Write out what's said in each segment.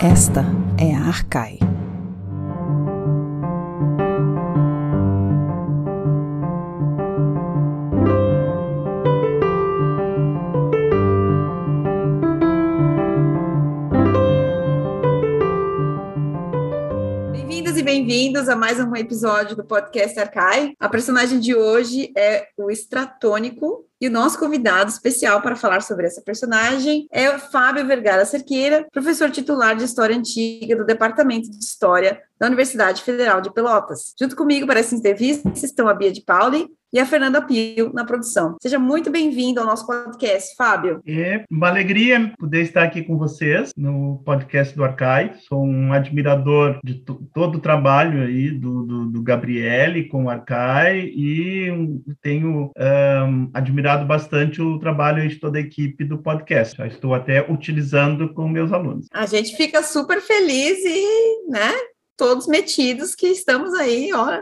Esta é a Arcai. Bem-vindos e bem-vindos a mais um episódio do podcast Arcai. A personagem de hoje é o Estratônico, e o nosso convidado especial para falar sobre essa personagem é o Fábio Vergara Cerqueira, professor titular de História Antiga do Departamento de História da Universidade Federal de Pelotas. Junto comigo para essa entrevista estão a Bia de Pauli e a Fernanda Pio na produção. Seja muito bem-vindo ao nosso podcast, Fábio. É uma alegria poder estar aqui com vocês no podcast do Arcai. Sou um admirador de todo o trabalho aí do, do, do Gabriele com o Arcai e tenho um, admirado bastante o trabalho de toda a equipe do podcast. Já estou até utilizando com meus alunos. A gente fica super feliz e, né, todos metidos que estamos aí, ó,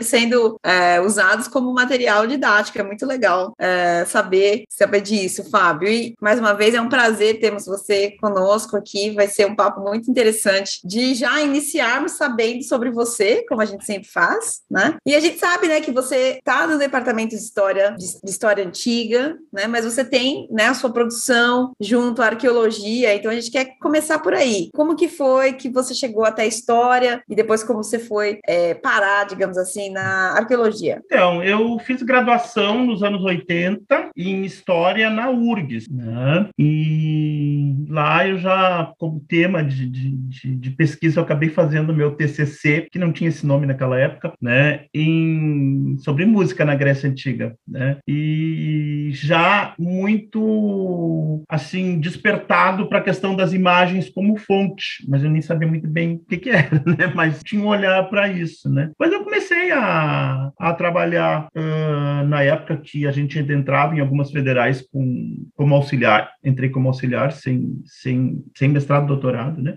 sendo é, usados como material didático. É muito legal é, saber, saber disso, Fábio. E, mais uma vez, é um prazer termos você conosco aqui. Vai ser um papo muito interessante de já iniciarmos sabendo sobre você, como a gente sempre faz, né? E a gente sabe, né, que você está no departamento de história, de, de, história antiga, né? Mas você tem, né, a sua produção junto à arqueologia. Então, a gente quer começar por aí. Como que foi que você chegou até a história e depois como você foi é, parar, digamos digamos assim, na arqueologia? Então, eu fiz graduação nos anos 80 em História na URGS, né? E lá eu já, como tema de, de, de, pesquisa, eu acabei fazendo meu TCC, que não tinha esse nome naquela época, né? Em, sobre música na Grécia Antiga, né? E já muito, assim, despertado para a questão das imagens como fonte, mas eu nem sabia muito bem o que, que era, né? Mas tinha um olhar para isso, né? Mas eu comecei comecei a, a trabalhar uh, na época que a gente entrava em algumas federais com, como auxiliar. Entrei como auxiliar, sem, sem, sem mestrado, doutorado, né?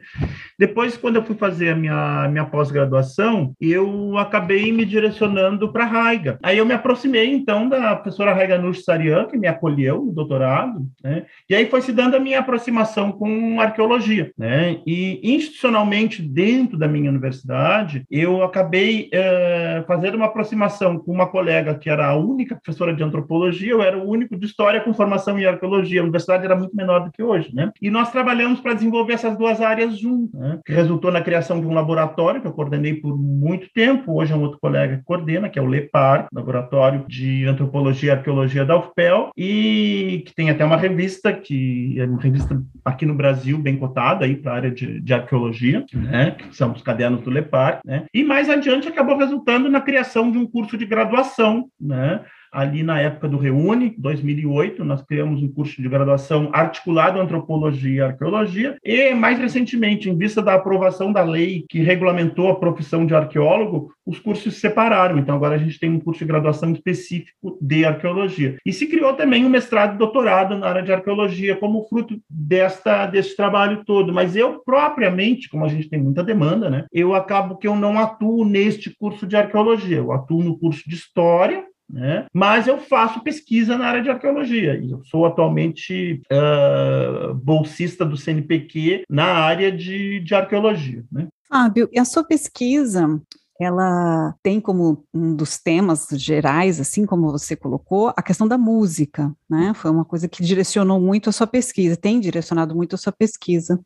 Depois, quando eu fui fazer a minha, minha pós-graduação, eu acabei me direcionando para a Raiga. Aí eu me aproximei, então, da professora Raiga Nush Sarian, que me acolheu no doutorado, né? E aí foi se dando a minha aproximação com arqueologia, né? E institucionalmente, dentro da minha universidade, eu acabei... Uh, é, fazer uma aproximação com uma colega que era a única professora de antropologia, eu era o único de história com formação em arqueologia. A universidade era muito menor do que hoje, né? E nós trabalhamos para desenvolver essas duas áreas juntas, né? que resultou na criação de um laboratório que eu coordenei por muito tempo. Hoje é um outro colega que coordena, que é o LEPAR, Laboratório de Antropologia e Arqueologia da UFPEL, e que tem até uma revista que é uma revista aqui no Brasil bem cotada aí para a área de, de arqueologia, né? Que são os cadernos do LEPAR, né? E mais adiante acabou resultando resultando na criação de um curso de graduação, né? Ali na época do Reúne, 2008, nós criamos um curso de graduação articulado Antropologia e Arqueologia, e mais recentemente, em vista da aprovação da lei que regulamentou a profissão de arqueólogo, os cursos se separaram, então agora a gente tem um curso de graduação específico de arqueologia. E se criou também um mestrado e doutorado na área de arqueologia como fruto desta desse trabalho todo, mas eu propriamente, como a gente tem muita demanda, né, eu acabo que eu não atuo neste curso de arqueologia, eu atuo no curso de história, né? Mas eu faço pesquisa na área de arqueologia. Eu sou atualmente uh, bolsista do CNPq na área de, de arqueologia. Né? Fábio, e a sua pesquisa, ela tem como um dos temas gerais, assim como você colocou, a questão da música, né? Foi uma coisa que direcionou muito a sua pesquisa, tem direcionado muito a sua pesquisa.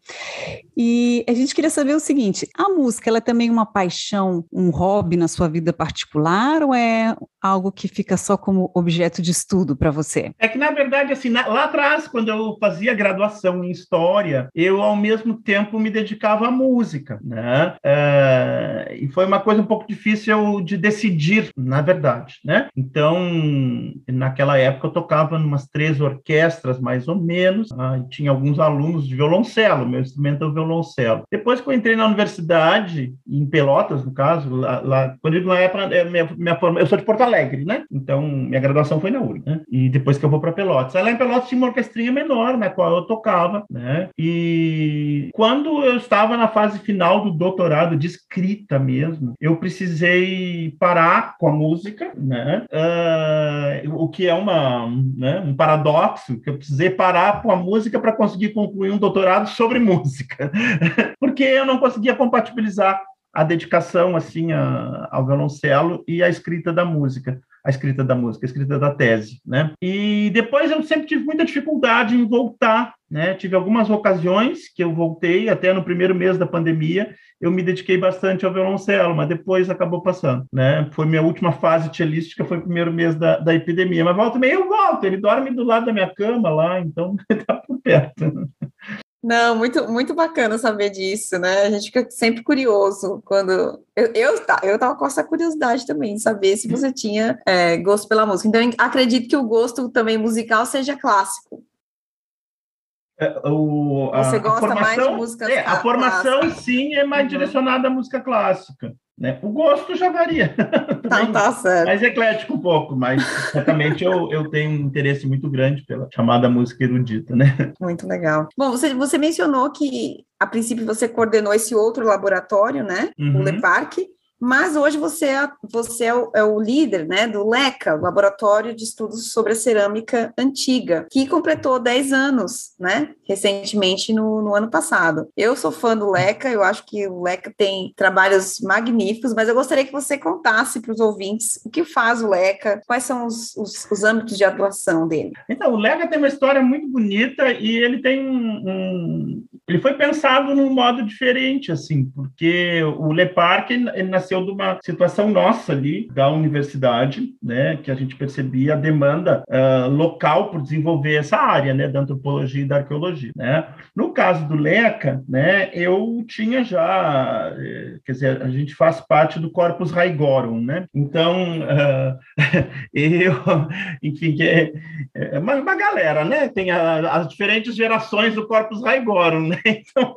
E a gente queria saber o seguinte: a música, ela é também uma paixão, um hobby na sua vida particular, ou é algo que fica só como objeto de estudo para você? É que, na verdade, assim, lá atrás, quando eu fazia graduação em História, eu, ao mesmo tempo, me dedicava à música, né? É, e foi uma coisa um pouco difícil de decidir, na verdade, né? Então, naquela época, eu tocava em umas três orquestras, mais ou menos, ah, tinha alguns alunos de violoncelo, meu instrumento é o violoncelo. Depois que eu entrei na universidade, em Pelotas, no caso, lá, lá quando eu digo na época, é, minha, minha forma, eu sou de Porto Alegre, né? Então, minha graduação foi na URG, né? E depois que eu vou para Pelotas. Aí lá em Pelotas tinha uma orquestrinha menor, na qual eu tocava, né? E quando eu estava na fase final do doutorado de escrita mesmo, eu precisei parar com a música, né? Uh, o que é uma, né, um paradoxo, que eu precisei parar com a música para conseguir concluir um doutorado sobre música, porque eu não conseguia compatibilizar a dedicação assim a, ao violoncelo e a escrita da música, a escrita da música, a escrita da tese, né? E depois eu sempre tive muita dificuldade em voltar, né? Tive algumas ocasiões que eu voltei, até no primeiro mês da pandemia, eu me dediquei bastante ao violoncelo, mas depois acabou passando, né? Foi minha última fase cellística, foi o primeiro mês da, da epidemia, mas volta meio eu volto, ele dorme do lado da minha cama lá, então tá por perto. Não, muito, muito bacana saber disso, né? A gente fica sempre curioso quando. Eu, eu, eu tava com essa curiosidade também, saber se você tinha é, gosto pela música. Então, acredito que o gosto também musical seja clássico. É, o, a, você gosta formação, mais de música é, A formação, sim, é mais uhum. direcionada à música clássica. Né? O gosto já varia. Tá, tá certo. Mais eclético um pouco, mas certamente eu, eu tenho um interesse muito grande pela chamada música erudita, né? Muito legal. Bom, você, você mencionou que a princípio você coordenou esse outro laboratório, né? Uhum. O Le Parque. Mas hoje você é, você é o, é, o, líder né, do LECA, Laboratório de Estudos sobre a Cerâmica Antiga, que completou 10 anos, né? Recentemente, no, no ano passado. Eu sou fã do LECA, eu acho que o LECA tem trabalhos magníficos, mas eu gostaria que você contasse para os ouvintes o que faz o LECA, quais são os, os, os, âmbitos de atuação dele. Então, o LECA tem uma história muito bonita e ele tem um, um ele foi pensado num modo diferente, assim, porque o Le Parc nasceu de uma situação nossa ali da universidade, né, que a gente percebia a demanda uh, local por desenvolver essa área, né, da antropologia e da arqueologia, né. No caso do Leca, né, eu tinha já, eh, quer dizer, a gente faz parte do Corpus Raigorum, né, então uh, eu, enfim, é, é uma, uma, galera, né, tem a, as diferentes gerações do Corpus Raigorum, né? Então,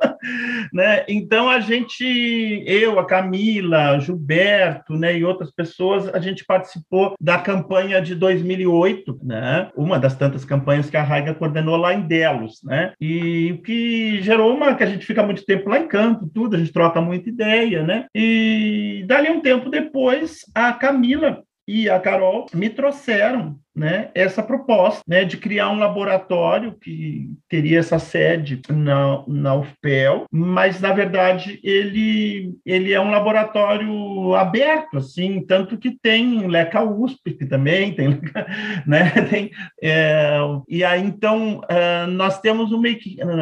né? então a gente, eu, a Camila, Gilberto, né, e outras pessoas, a gente participou da campanha de 2008, né? Uma das tantas campanhas que a Raiga coordenou lá em Delos, né? E o que gerou uma que a gente fica muito tempo lá em campo, tudo, a gente troca muita ideia, né? E dali um tempo depois, a Camila e a Carol me trouxeram né, essa proposta né, de criar um laboratório que teria essa sede na, na UFPEL, mas, na verdade, ele, ele é um laboratório aberto, assim, tanto que tem Leca USP, que também tem, né, tem, é, e aí, então, é, nós temos uma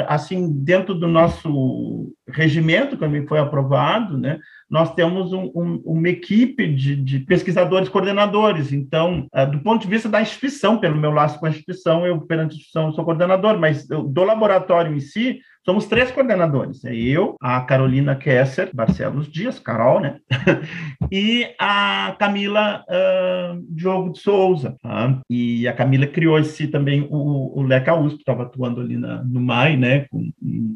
assim, dentro do nosso regimento, que foi aprovado, né, nós temos um, um, uma equipe de, de, pesquisadores coordenadores. Então, uh, do ponto de vista da instituição, pelo meu laço com a instituição, eu, perante a instituição, sou coordenador, mas eu, do laboratório em si, Somos três coordenadores, é eu, a Carolina Kesser, Barcelos Dias, Carol, né? e a Camila uh, Diogo de Souza. Tá? E a Camila criou esse também, o, o Leca USP, estava atuando ali na, no MAI, né? Com,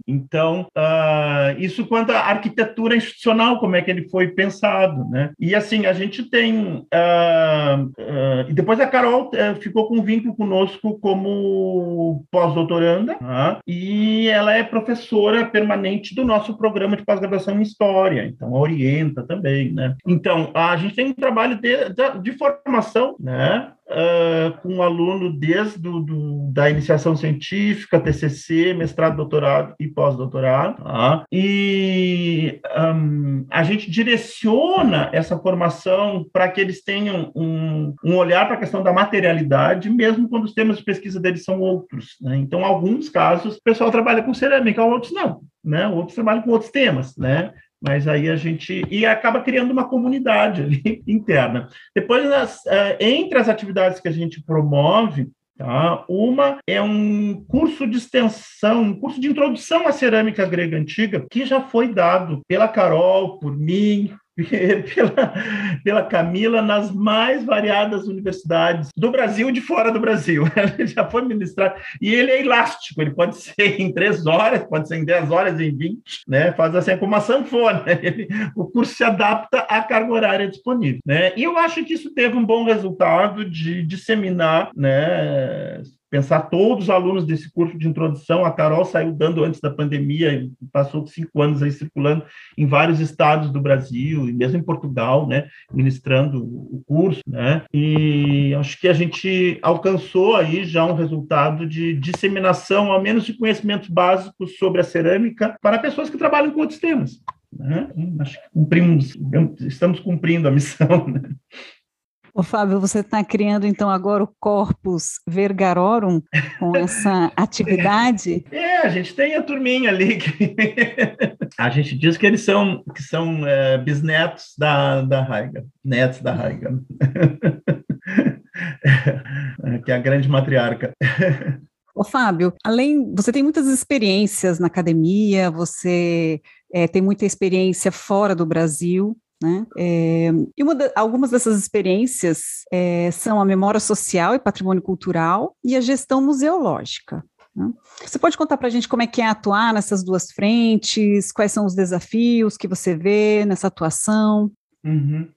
então, uh, isso quanto à arquitetura institucional, como é que ele foi pensado, né? E assim, a gente tem... Uh, e depois a Carol eh, ficou com vínculo conosco como pós-doutoranda, tá? e ela é professora permanente do nosso programa de pós-graduação em História, então orienta também, né? Então, a gente tem um trabalho de, de, de formação, né? Uh, com um aluno desde do, do, da iniciação científica, TCC, mestrado, doutorado e pós-doutorado. Tá? E um, a gente direciona essa formação para que eles tenham um, um olhar para a questão da materialidade, mesmo quando os temas de pesquisa deles são outros. Né? Então, alguns casos, o pessoal trabalha com cerâmica, outros não. Né? Outros trabalham com outros temas, né? Mas aí a gente e acaba criando uma comunidade ali interna. Depois, nas, uh, entre as atividades que a gente promove, Tá? Uma é um curso de extensão, um curso de introdução à cerâmica grega antiga, que já foi dado pela Carol, por mim, pela, pela Camila nas mais variadas universidades do Brasil e de fora do Brasil. Ele já foi ministrado. E ele é elástico, ele pode ser em três horas, pode ser em dez horas, em vinte, né? faz assim como uma sanfona. Ele, o curso se adapta à carga horária disponível. Né? E eu acho que isso teve um bom resultado de disseminar né, pensar todos os alunos desse curso de introdução. A Carol saiu dando antes da pandemia, passou cinco anos aí circulando em vários estados do Brasil, e mesmo em Portugal, né, ministrando o curso, né, e acho que a gente alcançou aí já um resultado de disseminação, ao menos de conhecimentos básicos sobre a cerâmica para pessoas que trabalham com outros temas. Né? Acho que cumprimos, estamos cumprindo a missão. Né? Ô, Fábio, você está criando então agora o Corpus Vergarorum com essa atividade? É, a gente tem a turminha ali que a gente diz que eles são que são é, bisnetos da, da Raiga, netos da Raiga, que é a grande matriarca. Ô, Fábio, além, você tem muitas experiências na academia, você é, tem muita experiência fora do Brasil, né? É, e algumas dessas experiências é, são a memória social e patrimônio cultural e a gestão museológica. Né? Você pode contar para a gente como é que é atuar nessas duas frentes, quais são os desafios que você vê nessa atuação? Uhum.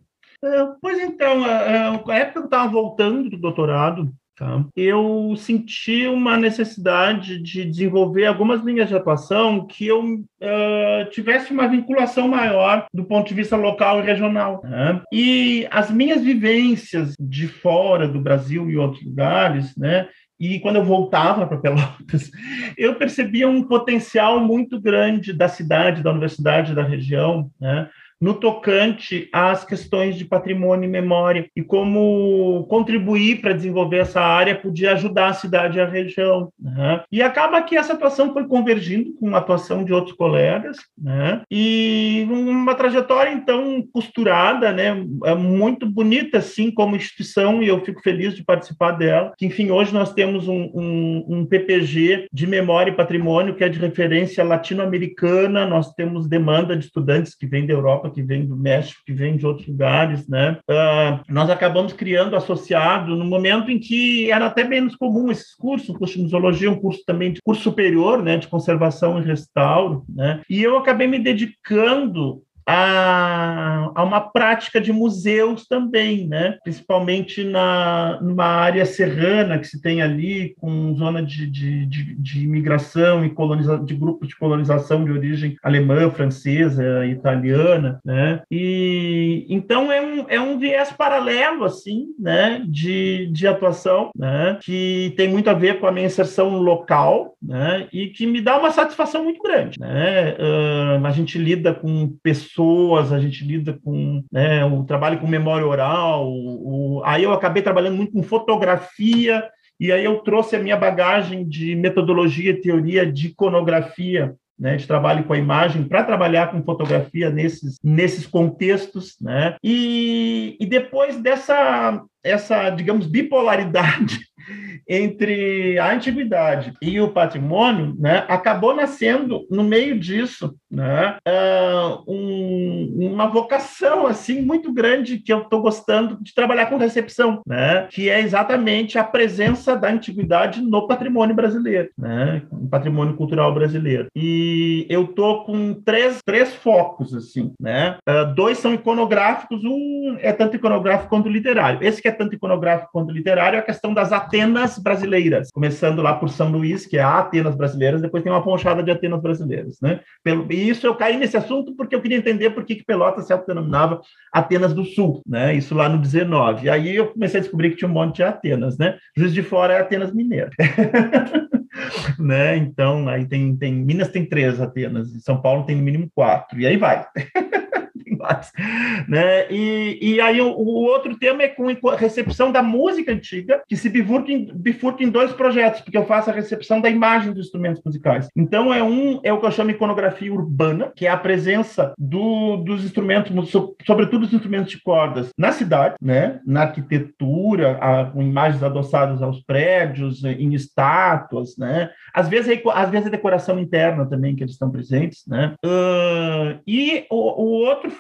É, pois então, a época que eu estava voltando do doutorado, Tá? Eu senti uma necessidade de desenvolver algumas linhas de atuação que eu uh, tivesse uma vinculação maior do ponto de vista local e regional. Né? E as minhas vivências de fora do Brasil e outros lugares, né, e quando eu voltava para Pelotas, eu percebia um potencial muito grande da cidade, da universidade, da região, né? No tocante às questões de patrimônio e memória e como contribuir para desenvolver essa área podia ajudar a cidade e a região. Né? E acaba que essa atuação foi convergindo com a atuação de outros colegas, né? e uma trajetória, então, costurada, né? É muito bonita, assim, como instituição, e eu fico feliz de participar dela. Que, enfim, hoje nós temos um, um, um PPG de memória e patrimônio que é de referência latino-americana, nós temos demanda de estudantes que vêm da Europa que vem do México, que vem de outros lugares, né? Uh, nós acabamos criando associado no momento em que era até menos comum esses cursos, um curso de museologia, um curso também de curso superior, né, de conservação e restauro, né? E eu acabei me dedicando a, a uma prática de museus também, né? principalmente na, numa área serrana que se tem ali, com zona de, de, de, de imigração e coloniza, de grupos de colonização de origem alemã, francesa, italiana, né? E então é um, é um viés paralelo assim, né? De, de atuação, né? Que tem muito a ver com a minha inserção local, né? E que me dá uma satisfação muito grande, né? Uh, a gente lida com pessoas pessoas, a gente lida com né, o trabalho com memória oral. O, aí eu acabei trabalhando muito com fotografia, e aí eu trouxe a minha bagagem de metodologia e teoria de iconografia né, de trabalho com a imagem para trabalhar com fotografia nesses, nesses contextos, né? E, e depois dessa essa, digamos, bipolaridade entre a antiguidade e o patrimônio, né, acabou nascendo no meio disso, né, uh, um, uma vocação assim muito grande que eu estou gostando de trabalhar com recepção, né, que é exatamente a presença da antiguidade no patrimônio brasileiro, né, no patrimônio cultural brasileiro. E eu tô com três, três focos assim, né, uh, dois são iconográficos, um é tanto iconográfico quanto literário. Esse que é tanto iconográfico quanto literário é a questão das Atenas brasileiras, começando lá por São Luís, que é a Atenas brasileiras, depois tem uma ponchada de Atenas brasileiras, né? E isso eu caí nesse assunto porque eu queria entender por que, que Pelotas se autodenominava Atenas do Sul, né? Isso lá no 19. E aí eu comecei a descobrir que tinha um monte de Atenas, né? Juiz de Fora é Atenas Mineira. né? Então, aí tem, tem Minas tem três Atenas, São Paulo tem no mínimo quatro, e aí vai. né? E, e aí o, o, outro tema é com a recepção da música antiga, que se bifurca em, bifurca em dois projetos, porque eu faço a recepção da imagem dos instrumentos musicais. Então é um é o que eu chamo de iconografia urbana, que é a presença do, dos instrumentos, sobretudo os instrumentos de cordas, na cidade, né? Na arquitetura, a, com imagens adoçadas aos prédios, em estátuas, né? Às vezes, às vezes a decoração interna também que eles estão presentes, né? Uh, e o, o outro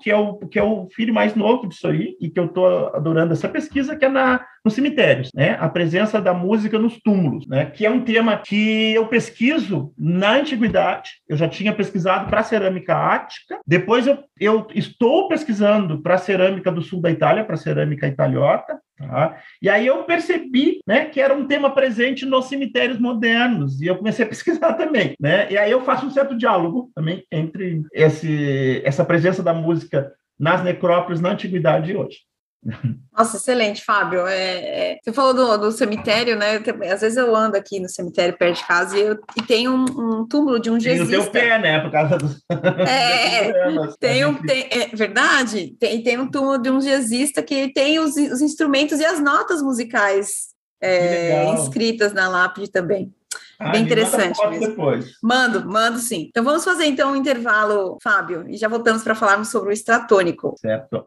que é o, que é o filho mais novo disso aí, e que eu estou adorando essa pesquisa, que é na nos cemitérios, né? A presença da música nos túmulos, né? Que é um tema que eu pesquiso na antiguidade. Eu já tinha pesquisado para cerâmica ática. Depois eu, eu estou pesquisando para cerâmica do sul da Itália, para cerâmica italiota. Tá? E aí eu percebi né, que era um tema presente nos cemitérios modernos, e eu comecei a pesquisar também. Né? E aí eu faço um certo diálogo também entre esse, essa presença da música nas necrópolis na antiguidade e hoje. Nossa, excelente, Fábio. É, é, você falou do, do, cemitério, né? Às vezes eu ando aqui no cemitério perto de casa e, eu, e tem um, um, túmulo de um tem jazzista. Tem o teu pé, né? Por causa dos... É, tem um, tem, é verdade. Tem, tem um túmulo de um jazzista que tem os, os instrumentos e as notas musicais é, inscritas na lápide também. Ah, Bem interessante. Depois. Mando, mando sim. Então vamos fazer então um intervalo, Fábio, e já voltamos para falarmos sobre o estratônico. Certo.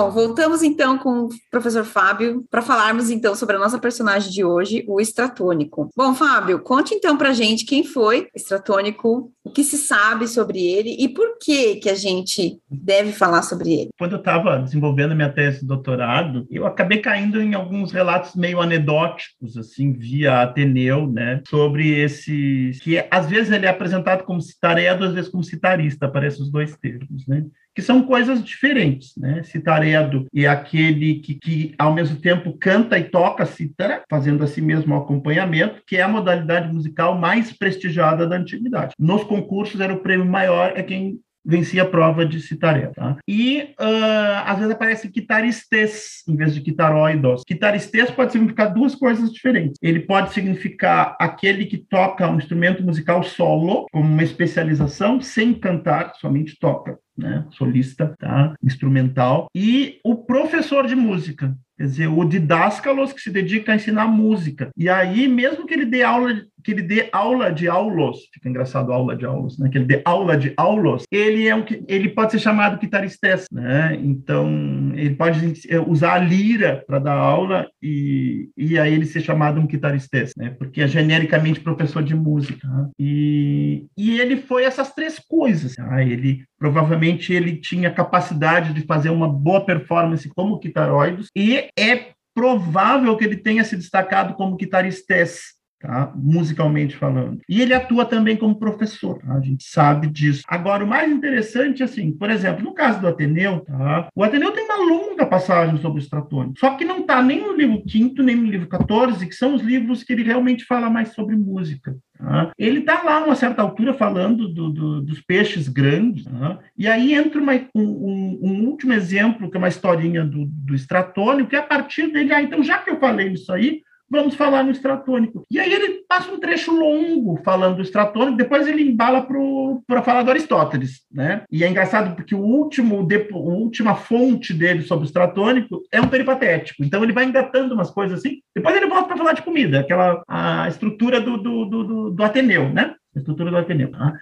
Bom, voltamos então com o professor Fábio para falarmos então sobre a nossa personagem de hoje, o Estratônico. Bom, Fábio, conte então para gente quem foi Estratônico, o que se sabe sobre ele e por que que a gente deve falar sobre ele. Quando eu estava desenvolvendo minha tese de doutorado, eu acabei caindo em alguns relatos meio anedóticos, assim, via Ateneu, né, sobre esse que às vezes ele é apresentado como citaredo, às vezes como citarista, aparecem os dois termos, né? Que são coisas diferentes, né? Citaredo é aquele que, que, ao mesmo tempo, canta e toca cítara, fazendo assim mesmo o acompanhamento, que é a modalidade musical mais prestigiada da antiguidade. Nos concursos, era o prêmio maior, é quem vencia a prova de citaré. Tá? E uh, às vezes aparece guitaristes em vez de guitaroidos. Guitaristes pode significar duas coisas diferentes. Ele pode significar aquele que toca um instrumento musical solo, como uma especialização, sem cantar, somente toca. Né, solista, tá? instrumental, e o professor de música, quer dizer, o didáscalos que se dedica a ensinar música. E aí, mesmo que ele dê aula que ele dê aula de aulos, fica engraçado aula de aulos, né? Que ele dê aula de aulos, ele é um ele pode ser chamado guitaristes, né? Então, ele pode usar a lira para dar aula e, e aí ele ser chamado um guitaristes, né? Porque é genericamente professor de música. Né? E, e ele foi essas três coisas. Tá? Ele provavelmente ele tinha capacidade de fazer uma boa performance como guitaroides e é provável que ele tenha se destacado como guitaristes Tá? musicalmente falando. E ele atua também como professor, tá? a gente sabe disso. Agora, o mais interessante, assim, por exemplo, no caso do Ateneu, tá? o Ateneu tem uma longa passagem sobre o estratônico, só que não está nem no livro quinto nem no livro 14, que são os livros que ele realmente fala mais sobre música. Tá? Ele está lá, a uma certa altura, falando do, do, dos peixes grandes, tá? e aí entra uma, um, um, último exemplo, que é uma historinha do, do estratônico, que é a partir dele, ah, então já que eu falei isso aí, vamos falar no estratônico. E aí ele passa um trecho longo falando do estratônico, depois ele embala para falar do Aristóteles, né? E é engraçado porque o último, a última fonte dele sobre o estratônico é um peripatético. Então ele vai engatando umas coisas assim, depois ele volta para falar de comida, aquela a estrutura do, do, do, do Ateneu, né? A estrutura do Ateneu. Tá?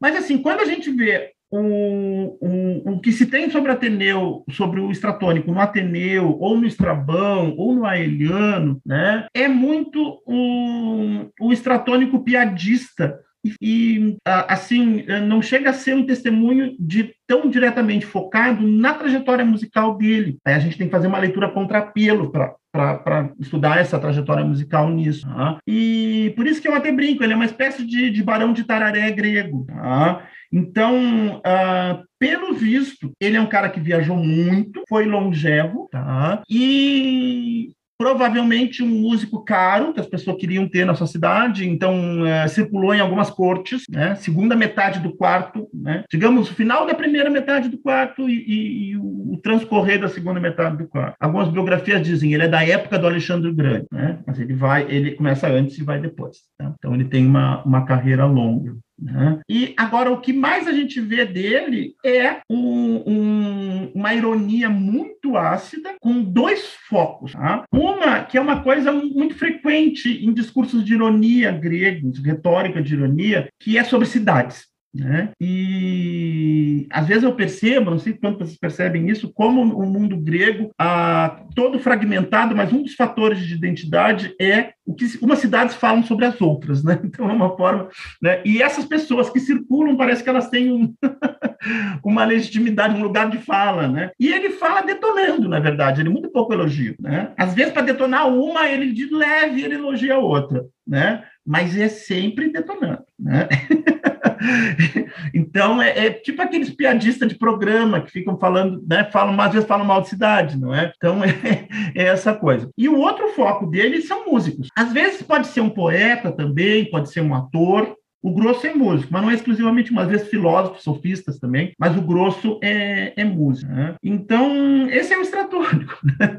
Mas assim, quando a gente vê o, o, que se tem sobre Ateneu, sobre o estratônico no Ateneu, ou no Estrabão, ou no Aeliano, né, é muito o, o estratônico piadista, e assim não chega a ser um testemunho de tão diretamente focado na trajetória musical dele. Aí a gente tem que fazer uma leitura contrapelo para estudar essa trajetória musical nisso. Tá? E por isso que eu até brinco, ele é uma espécie de, de barão de tararé grego. Tá? Então, uh, pelo visto, ele é um cara que viajou muito, foi longevo, tá? E provavelmente um músico caro, que as pessoas queriam ter na sua cidade, então é, circulou em algumas cortes, né? segunda metade do quarto, né? digamos, o final da primeira metade do quarto e, e, e o, transcorrer da segunda metade do quarto. Algumas biografias dizem ele é da época do Alexandre Grande, né? mas ele vai, ele começa antes e vai depois. Tá? Então ele tem uma, uma carreira longa. Né? E agora o que mais a gente vê dele é um, um, uma ironia muito ácida com dois focos. Tá? Uma que é uma coisa muito frequente em discursos de ironia gregos, retórica de ironia, que é sobre cidades. Né? E às vezes eu percebo, não sei quanto vocês percebem isso, como o mundo grego, ah, todo fragmentado, mas um dos fatores de identidade é o que umas cidades falam sobre as outras, né? Então é uma forma, né? E essas pessoas que circulam parece que elas têm um, uma legitimidade, um lugar de fala, né? E ele fala detonando, na verdade, ele muito pouco elogio, né? Às vezes para detonar uma, ele de leve ele elogia a outra, né? Mas é sempre detonando, né? então, é, é, tipo aqueles piadistas de programa que ficam falando, né? Falam, às vezes falam mal de cidade, não é? Então, é, é, essa coisa. E o outro foco dele são músicos. Às vezes pode ser um poeta também, pode ser um ator, o grosso é músico, mas não é exclusivamente, às vezes filósofos, sofistas também, mas o grosso é, é música. Né? Então, esse é o estratônico, né?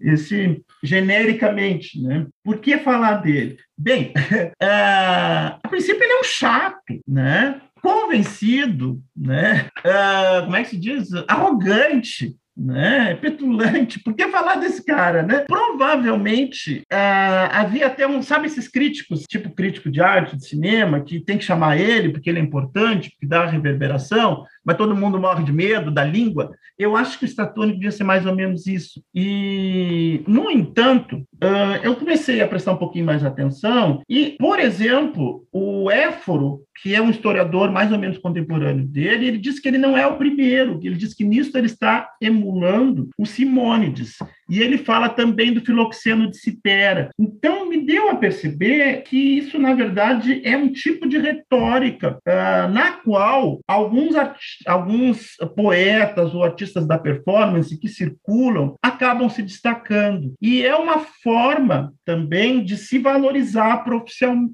esse genericamente. Né? Por que falar dele? Bem, uh, a princípio ele é um chato, né? convencido, né? Uh, como é que se diz? Arrogante, né? Petulante. Por que falar desse cara, né? Provavelmente ah, havia até um, sabe, esses críticos, tipo crítico de arte, de cinema, que tem que chamar ele porque ele é importante, porque dá reverberação mas todo mundo morre de medo da língua. Eu acho que o estatônico devia ser mais ou menos isso. E, no entanto, eu comecei a prestar um pouquinho mais atenção e, por exemplo, o Éforo, que é um historiador mais ou menos contemporâneo dele, ele diz que ele não é o primeiro, ele diz que nisso ele está emulando o Simônides. E ele fala também do filoxeno de Citera. Então, me deu a perceber que isso, na verdade, é um tipo de retórica uh, na qual alguns, alguns poetas ou artistas da performance que circulam acabam se destacando. E é uma forma também de se valorizar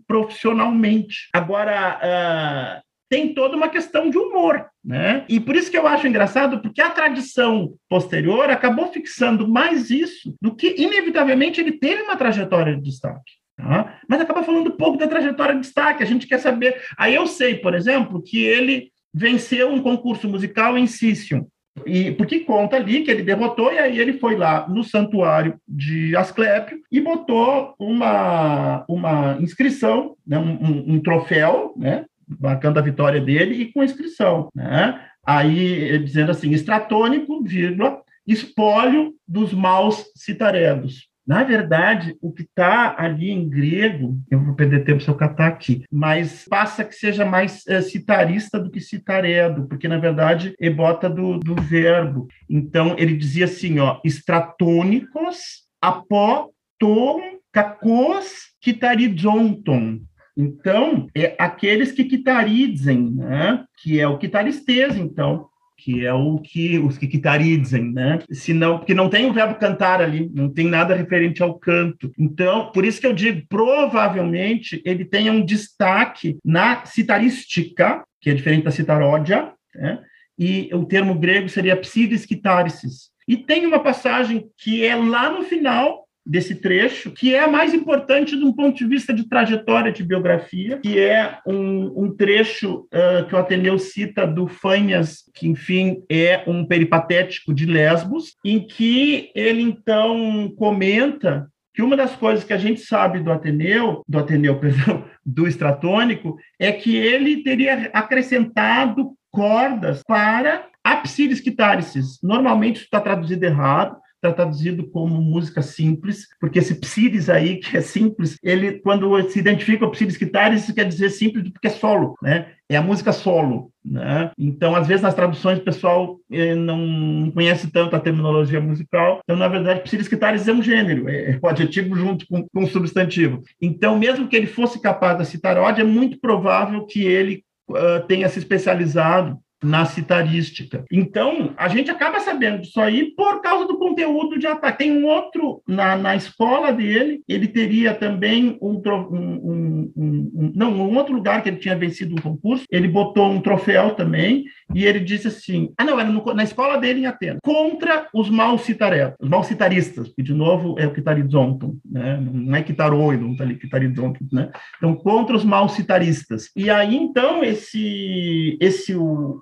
profissionalmente. Agora, uh, tem toda uma questão de humor, né? E por isso que eu acho engraçado, porque a tradição posterior acabou fixando mais isso do que, inevitavelmente, ele teve uma trajetória de destaque. Tá? Mas acaba falando pouco da trajetória de destaque, a gente quer saber. Aí eu sei, por exemplo, que ele venceu um concurso musical em Sicyon, e porque conta ali que ele derrotou e aí ele foi lá no santuário de Asclépio e botou uma, uma inscrição, né, um, um troféu, né, marcando a vitória dele e com inscrição, né? Aí dizendo assim, estratônico, vírgula, espólio dos maus citaredos. Na verdade, o que está ali em grego, eu vou perder tempo se eu catar aqui, mas passa que seja mais é, citarista do que citaredo, porque na verdade é bota do, do verbo. Então ele dizia assim, ó, estratônicos, apó, tom, cacos, quitarizonton. Então, é aqueles que quitarizem, né? que é o quitaristês, então, que é o que os que quitarizem, né? Se não, porque não tem o verbo cantar ali, não tem nada referente ao canto. Então, por isso que eu digo, provavelmente ele tenha um destaque na citarística, que é diferente da citaródia, né? E o termo grego seria psides quitarices. E tem uma passagem que é lá no final desse trecho, que é mais importante de um ponto de vista de trajetória de biografia, que é um, um trecho uh, que o Ateneu cita do Fanhas, que, enfim, é um peripatético de Lesbos, em que ele, então, comenta que uma das coisas que a gente sabe do Ateneu, do Ateneu, perdão, do Estratônico, é que ele teria acrescentado cordas para apsides quitarices. Normalmente está traduzido errado, está traduzido como música simples, porque esse psiris aí, que é simples, ele, quando se identifica o psiris guitarra, isso quer dizer simples porque é solo, né? É a música solo, né? Então, às vezes, nas traduções, o pessoal eh, não conhece tanto a terminologia musical. Então, na verdade, psiris guitarres é um gênero, é, é o adjetivo junto com, com o substantivo. Então, mesmo que ele fosse capaz de citar ódio, é muito provável que ele uh, tenha se especializado na citarística. Então, a gente acaba sabendo disso aí por causa do conteúdo de ataque. Tem um outro, na, na escola dele, ele teria também um, um, um, um, Não, um outro lugar que ele tinha vencido um concurso, ele botou um troféu também, e ele disse assim: ah, não, era no, na escola dele em Atenas, contra os malcitaretos, os malcitaristas, que de novo é o Quitarizonton, né? não é Quitaroido, tá ali, Quitarizonton, né? Então, contra os malcitaristas. E aí, então, esse, esse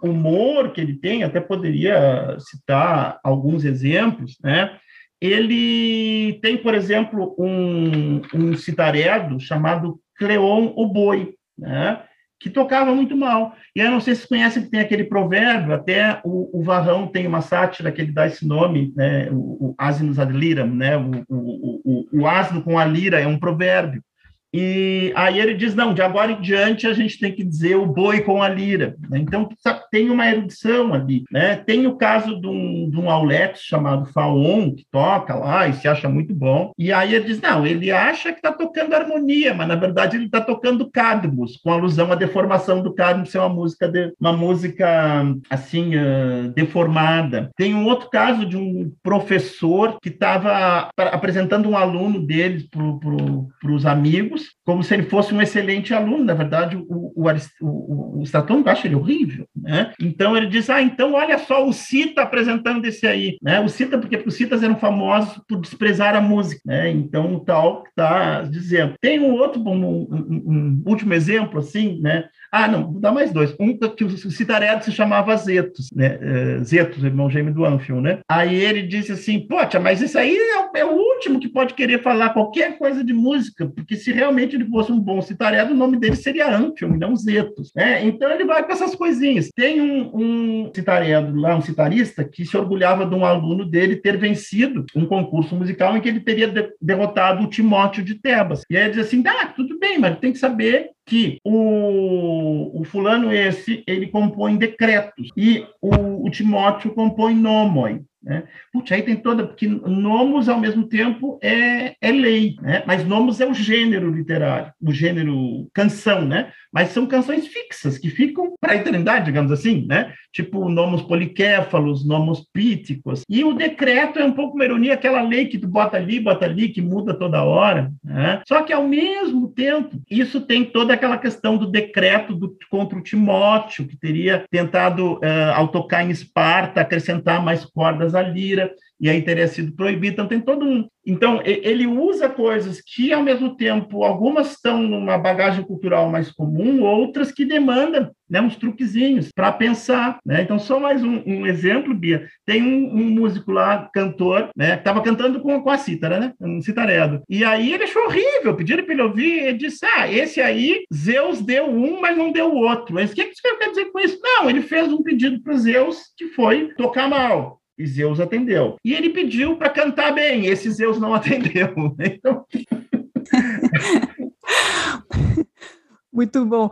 humor que ele tem, até poderia citar alguns exemplos, né? Ele tem, por exemplo, um, um citaredo chamado Cleon o Boi, né? que tocava muito mal. E eu não sei se vocês conhecem que tem aquele provérbio, até o, o Varrão tem uma sátira que ele dá esse nome, né, o, o Asinus ad liram, né, o, o, o, o asno com a lira é um provérbio. E aí ele diz: não, de agora em diante a gente tem que dizer o boi com a lira. Então tem uma erudição ali. Né? Tem o caso de um, de um Aulex chamado Faon, que toca lá e se acha muito bom. E aí ele diz: não, ele acha que está tocando harmonia, mas na verdade ele está tocando Cadmus, com alusão à deformação do Cadmus ser uma música, de, uma música assim, uh, deformada. Tem um outro caso de um professor que estava apresentando um aluno deles para os amigos como se ele fosse um excelente aluno. Na verdade, o, o, o, o acha ele horrível. Né? Então, ele diz, ah, então olha só o Cita apresentando esse aí. Né? O Cita, porque os Citas eram famosos por desprezar a música. Né? Então, o tal está dizendo. Tem um outro, um, um, um, último exemplo, assim, né? Ah, não, vou dar mais dois. Um que o Citaredo se chamava Zetos, né? Uh, Zetos, irmão gêmeo do Anfion, né? Aí ele disse assim, poxa, mas isso aí é o, é o, último que pode querer falar qualquer coisa de música, porque se realmente ele fosse um bom Citaredo, o nome dele seria Anfion, não Zetos, né? Então ele vai com essas coisinhas. Tem um, um lá, um citarista, que se orgulhava de um aluno dele ter vencido um concurso musical em que ele teria de derrotado o Timóteo de Tebas. E aí ele diz assim, ah, tudo bem, mas tem que saber que o, o fulano esse, ele compõe decretos, e o, o Timóteo compõe nomoi. Né? Putz, aí tem toda, porque nomos, ao mesmo tempo, é, é lei, né? mas nomos é o gênero literário, o gênero canção, né? mas são canções fixas, que ficam para a eternidade, digamos assim, né? tipo nomos poliquéfalos, nomos píticos, e o decreto é um pouco uma ironia, aquela lei que tu bota ali, bota ali, que muda toda hora, né? só que, ao mesmo tempo, isso tem toda aquela questão do decreto do, contra o Timóteo, que teria tentado, uh, ao tocar em Esparta, acrescentar mais cordas à lira, e aí teria sido proibido. Então, tem todo um. Então, ele usa coisas que, ao mesmo tempo, algumas estão numa bagagem cultural mais comum, outras que demandam né, uns truquezinhos para pensar. Né? Então, só mais um, um exemplo, Bia. Tem um, um, músico lá, cantor, né, que estava cantando com, com a cítara, né? Um citaredo. E aí ele achou horrível, pediram para ele ouvir, ele disse: Ah, esse aí, Zeus deu um, mas não deu outro. Mas o que, que quer dizer com isso? Não, ele fez um pedido para Zeus que foi tocar mal. E Zeus atendeu. E ele pediu para cantar bem, esse Zeus não atendeu. Então... Muito bom.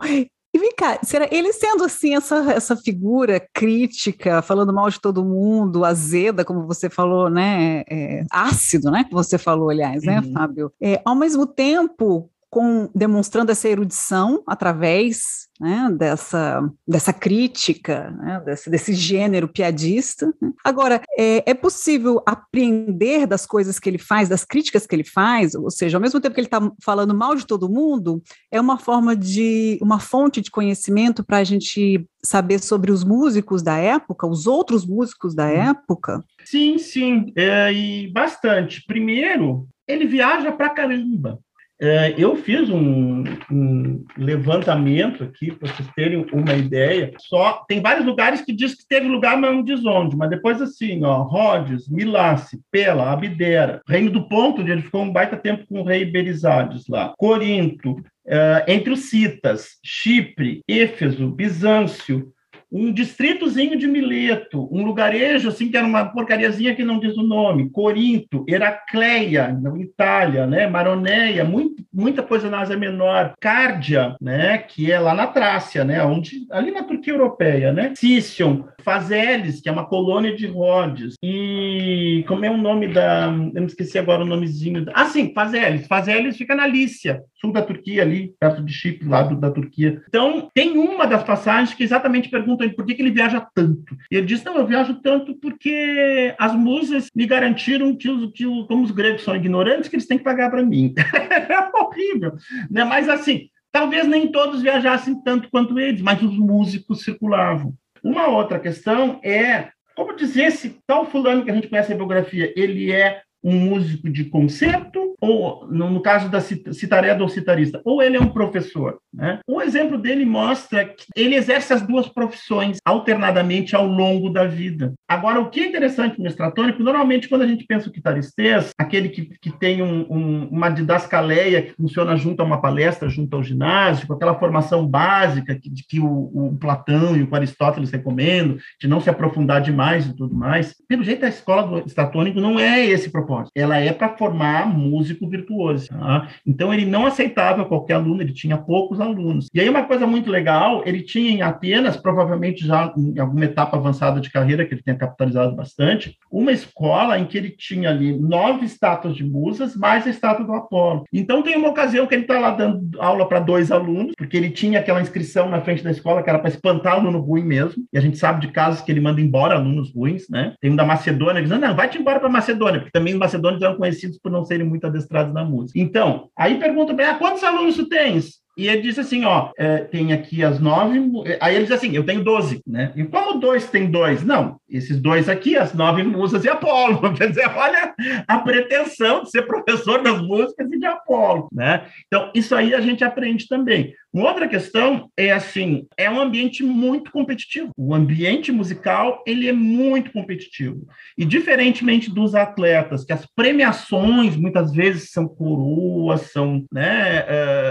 E vem cá, será ele sendo assim essa, essa figura crítica, falando mal de todo mundo, azeda, como você falou, né, é, ácido, né, que você falou, aliás, né, uhum. Fábio? É, ao mesmo tempo, com, demonstrando essa erudição através né, dessa, dessa crítica, né, desse, desse, gênero piadista. Né. Agora, é, é, possível apreender das coisas que ele faz, das críticas que ele faz, ou seja, ao mesmo tempo que ele está falando mal de todo mundo, é uma forma de, uma fonte de conhecimento para a gente saber sobre os músicos da época, os outros músicos da época? Sim, sim, é, e bastante. Primeiro, ele viaja para caramba. É, eu fiz um, um levantamento aqui para vocês terem uma ideia. Só tem vários lugares que diz que teve lugar, mas não diz onde. Mas depois assim, ó, Rhodes, Milace, Pela, Abdera, Reino do Ponto, onde ele ficou um baita tempo com o rei Berizades lá, Corinto, é, entre os citas, Chipre, Éfeso, Bizâncio, um distritozinho de Mileto, um lugarejo assim que era uma porcariazinha que não diz o nome, Corinto, Heracleia, na Itália, né, Maroneia, muito, muita coisa na Ásia Menor, Cárdia, né, que é lá na Trácia, né, onde ali na Turquia europeia, né, Sicyon, Fazeles, que é uma colônia de Rhodes, e como é o nome da, eu não esqueci agora o nomezinho, ah, sim, Fazeles, Fazeles fica na Lícia, sul da Turquia ali, perto de Chipre, lado da Turquia. Então, tem uma das passagens que exatamente pergunta perguntam ele por que, que ele viaja tanto. E ele diz: Não, eu viajo tanto porque as musas me garantiram que, os, que como os gregos são ignorantes, que eles têm que pagar para mim. é horrível. Né? Mas assim, talvez nem todos viajassem tanto quanto eles, mas os músicos circulavam. Uma outra questão é como dizer esse tal fulano que a gente conhece a biografia, ele é um músico de concerto, ou no, caso da citareda ou citarista, ou ele é um professor. Né? O exemplo dele mostra que ele exerce as duas profissões alternadamente ao longo da vida. Agora, o que é interessante no estratônico, normalmente quando a gente pensa o guitaristês, aquele que, que tem um, um, uma didascaleia que funciona junto a uma palestra, junto ao ginásio, aquela formação básica que, que o, o Platão e o Aristóteles recomendam, de não se aprofundar demais e tudo mais, pelo jeito a escola do estratônico não é esse propósito. Ela é para formar músico virtuoso. Tá? Então, ele não aceitava qualquer aluno, ele tinha poucos alunos. E aí, uma coisa muito legal, ele tinha em Atenas, provavelmente já em alguma etapa avançada de carreira, que ele tenha capitalizado bastante, uma escola em que ele tinha ali nove estátuas de musas, mais a estátua do Apolo. Então, tem uma ocasião que ele está lá dando aula para dois alunos, porque ele tinha aquela inscrição na frente da escola que era para espantar aluno ruim mesmo, e a gente sabe de casos que ele manda embora alunos ruins, né? Tem um da Macedônia dizendo, não, vai-te embora para Macedônia, porque também os macedônios eram conhecidos por não serem muito adestrados na música. Então, aí pergunta ele, ah, quantos alunos tu tens? E ele disse assim, ó, é, tem aqui as nove, aí ele diz assim, eu tenho doze, né? E como dois tem dois? Não, esses dois aqui, as nove musas e Apolo. Quer dizer, olha a pretensão de ser professor das músicas e de Apolo, né? Então, isso aí a gente aprende também. Uma outra questão é assim, é um ambiente muito competitivo. O ambiente musical, ele é muito competitivo. E diferentemente dos atletas, que as premiações muitas vezes são coroas, são né,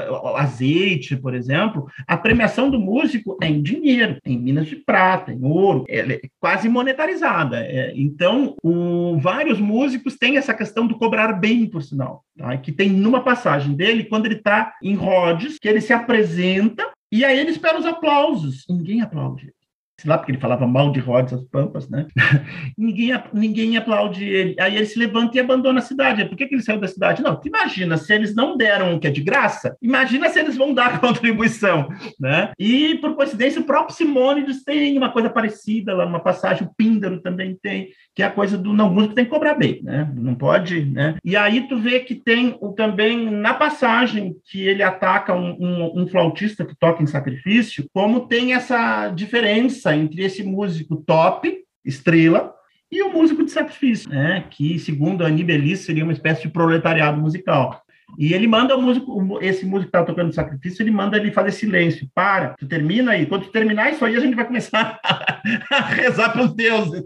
uh, azeite, por exemplo, a premiação do músico é em dinheiro, em minas de prata, em ouro, é quase monetarizada. É, então, o, vários músicos têm essa questão do cobrar bem, por sinal, tá? que tem numa passagem dele, quando ele está em Rhodes, que ele se apresenta e aí ele espera os aplausos. Ninguém aplaude sei lá, porque ele falava mal de Rhodes, as Pampas, né? ninguém, ninguém aplaude ele. Aí ele se levanta e abandona a cidade. Por que, que ele saiu da cidade? Não, imagina, se eles não deram o que é de graça, imagina se eles vão dar contribuição, né? E, por coincidência, o próprio Simônides tem uma coisa parecida lá, uma passagem, o Píndaro também tem, que é a coisa do não músico tem que cobrar bem, né? Não pode, né? E aí tu vê que tem o, também, na passagem que ele ataca um, um, um flautista que toca em sacrifício, como tem essa diferença entre esse músico top, estrela, e o músico de sacrifício, né? que, segundo a Nibelice, seria uma espécie de proletariado musical. E ele manda o músico, esse músico que está tocando sacrifício, ele manda ele fazer silêncio. Para, tu termina aí. Quando tu terminar isso aí, a gente vai começar a rezar para os deuses.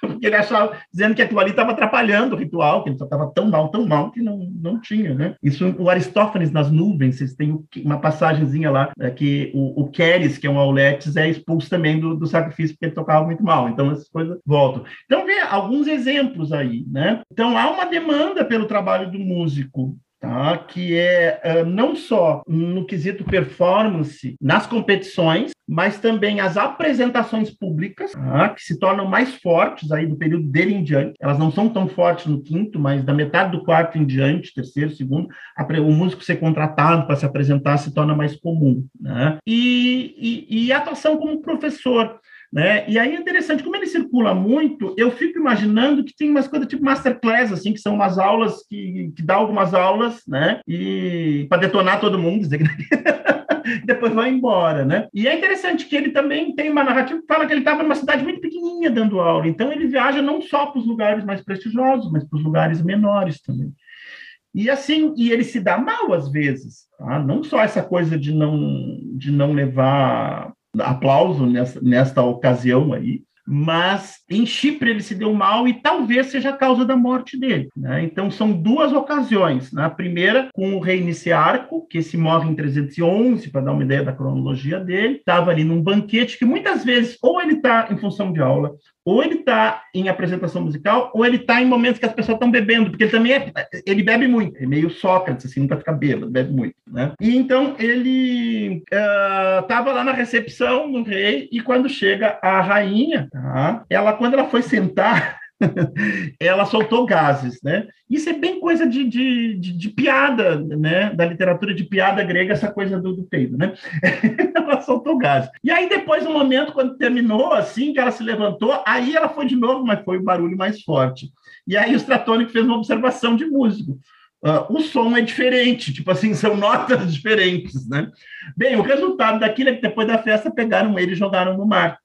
Porque ele achava, dizendo que aquilo ali estava atrapalhando o ritual, que ele estava tão mal, tão mal, que não, não tinha, né? Isso, o Aristófanes nas nuvens, vocês têm uma passagenzinha lá, é, que o, o Queres, que é um Auletes, é expulso também do, do sacrifício, porque ele tocava muito mal. Então, essas coisas voltam. Então, vê alguns exemplos aí, né? Então, há uma demanda pelo trabalho do músico tá? que é uh, não só no quesito performance nas competições, mas também as apresentações públicas, tá? que se tornam mais fortes aí do período dele em diante. Elas não são tão fortes no quinto, mas da metade do quarto em diante, terceiro, segundo, a, o músico ser contratado para se apresentar se torna mais comum. Né? E, e, e a atuação como professor. Né? E aí é interessante, como ele circula muito, eu fico imaginando que tem umas coisas tipo masterclass, assim, que são umas aulas que, que dá algumas aulas, né? E para detonar todo mundo, dizer que depois vai embora, né? E é interessante que ele também tem uma narrativa que fala que ele estava numa cidade muito pequenininha dando aula, então ele viaja não só para os lugares mais prestigiosos, mas para os lugares menores também. E assim, e ele se dá mal às vezes, tá? Não só essa coisa de não de não levar aplauso nessa, nesta ocasião aí, mas em Chipre ele se deu mal e talvez seja a causa da morte dele. Né? Então são duas ocasiões. Né? A primeira com o rei Niciarco, que se morre em 311, para dar uma ideia da cronologia dele, estava ali num banquete que muitas vezes ou ele está em função de aula, ou ele está em apresentação musical, ou ele está em momentos que as pessoas estão bebendo, porque ele também é, ele bebe muito, é meio Sócrates, assim, nunca fica bêbado, bebe muito, né? E então ele estava uh, lá na recepção do rei, e quando chega a rainha, tá? ela, quando ela foi sentar, ela soltou gases, né? Isso é bem coisa de, de, de, de, piada, né? Da literatura de piada grega, essa coisa do, do peido, né? ela soltou gases. E aí, depois, no momento, quando terminou, assim, que ela se levantou, aí ela foi de novo, mas foi o barulho mais forte. E aí o Stratonic fez uma observação de músico. Uh, o som é diferente, tipo assim, são notas diferentes, né? Bem, o resultado daquilo é que depois da festa pegaram ele e jogaram no mar.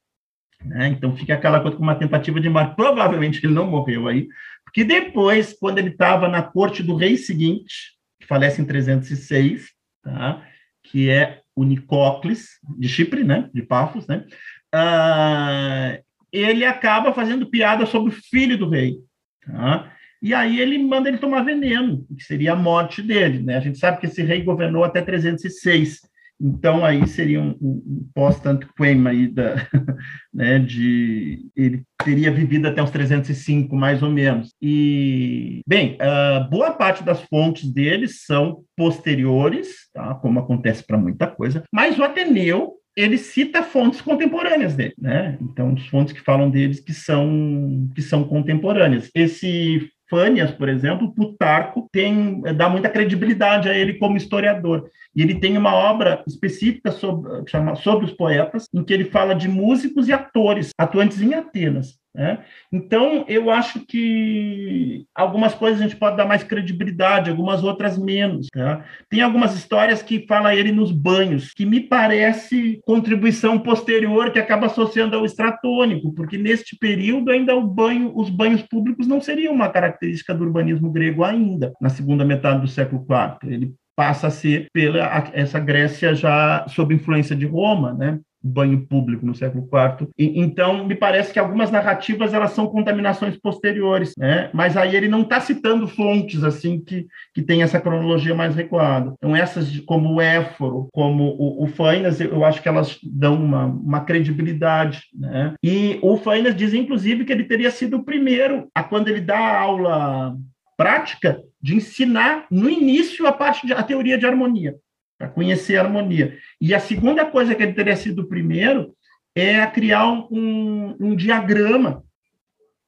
Né? Então fica aquela coisa com uma tentativa de mar. Provavelmente ele não morreu aí, porque depois, quando ele estava na corte do rei seguinte, que falece em 306, tá? que é o de Chipre, né? de Pafos, né? Uh, ele acaba fazendo piada sobre o filho do rei. Tá? E aí ele manda ele tomar veneno, que seria a morte dele. Né? A gente sabe que esse rei governou até 306. Então, aí seria um, um post-antequem aí da, né, de... Ele teria vivido até os 305, mais ou menos. E, bem, uh, boa parte das fontes deles são posteriores, tá, como acontece para muita coisa, mas o Ateneu ele cita fontes contemporâneas dele, né? Então, as fontes que falam deles que são que são contemporâneas. Esse Fânias, por exemplo, Plutarco tem dá muita credibilidade a ele como historiador. E ele tem uma obra específica sobre, chama, sobre os poetas, em que ele fala de músicos e atores atuantes em Atenas. Né? Então, eu acho que algumas coisas a gente pode dar mais credibilidade, algumas outras menos. Tá? Tem algumas histórias que fala ele nos banhos, que me parece contribuição posterior que acaba associando ao estratônico, porque neste período ainda banho, os banhos públicos não seriam uma característica do urbanismo grego ainda, na segunda metade do século IV. Ele passa a ser pela essa Grécia já sob influência de Roma, né? Banho público no século IV. E, então, me parece que algumas narrativas elas são contaminações posteriores, né? Mas aí ele não está citando fontes assim que, que tem essa cronologia mais recuada. Então, essas como o Éforo, como o, o Fainas, eu acho que elas dão uma, uma credibilidade, né? E o Fainas diz, inclusive, que ele teria sido o primeiro a quando ele dá a aula prática de ensinar no início a parte de a teoria de harmonia para conhecer a harmonia. E a segunda coisa que ele teria sido primeiro é a criar um, um diagrama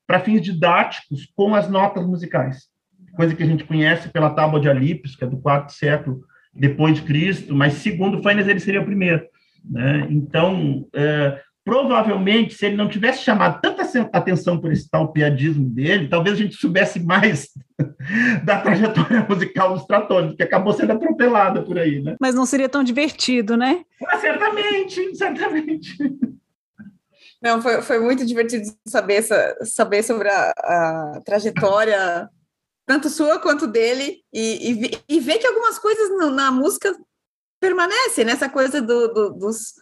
para fins didáticos com as notas musicais, coisa que a gente conhece pela tábua de Alípios, que é do quarto século depois de Cristo, mas segundo Fainas ele seria o primeiro. Né? Então, é, provavelmente, se ele não tivesse chamado tanta atenção por esse tal piadismo dele, talvez a gente soubesse mais da trajetória musical dos Tratores, que acabou sendo atropelada por aí, né? Mas não seria tão divertido, né? Ah, certamente, certamente. Não, foi, foi muito divertido saber, essa, saber sobre a, a trajetória, tanto sua quanto dele, e, e, e ver que algumas coisas no, na música permanecem, nessa né? coisa do, do, dos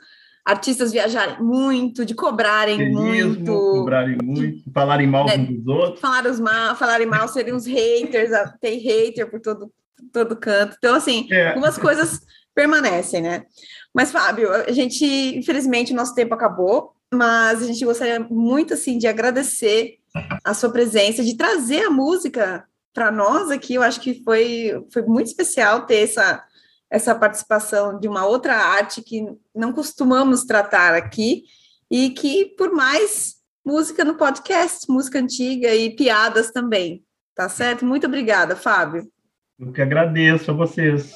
artistas viajarem muito, de cobrarem muito. Cobrarem muito, falarem mal né, uns dos outros. Falarem mal, falarem mal, seriam os haters, tem hater por todo, todo canto. Então, assim, é. algumas coisas permanecem, né? Mas, Fábio, a gente, infelizmente, o nosso tempo acabou, mas a gente gostaria muito, assim, de agradecer a sua presença, de trazer a música para nós aqui. Eu acho que foi, foi muito especial ter essa essa participação de uma outra arte que não costumamos tratar aqui e que, por mais música no podcast, música antiga e piadas também, tá certo? Muito obrigada, Fábio. Eu que agradeço a vocês.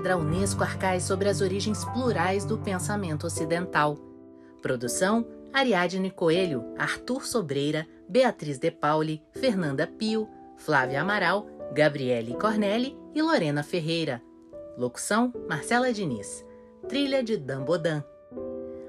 Cátedra Unesco Arcais sobre as origens plurais do pensamento ocidental. Produção: Ariadne Coelho, Arthur Sobreira, Beatriz De Pauli, Fernanda Pio, Flávia Amaral, Gabriele Cornelli e Lorena Ferreira. Locução: Marcela Diniz. Trilha de Dan Bodan.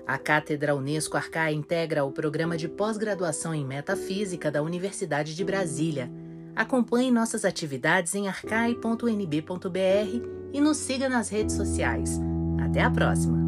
A Cátedra Unesco Arcai integra o programa de pós-graduação em Metafísica da Universidade de Brasília. Acompanhe nossas atividades em arcai.nb.br e nos siga nas redes sociais. Até a próxima!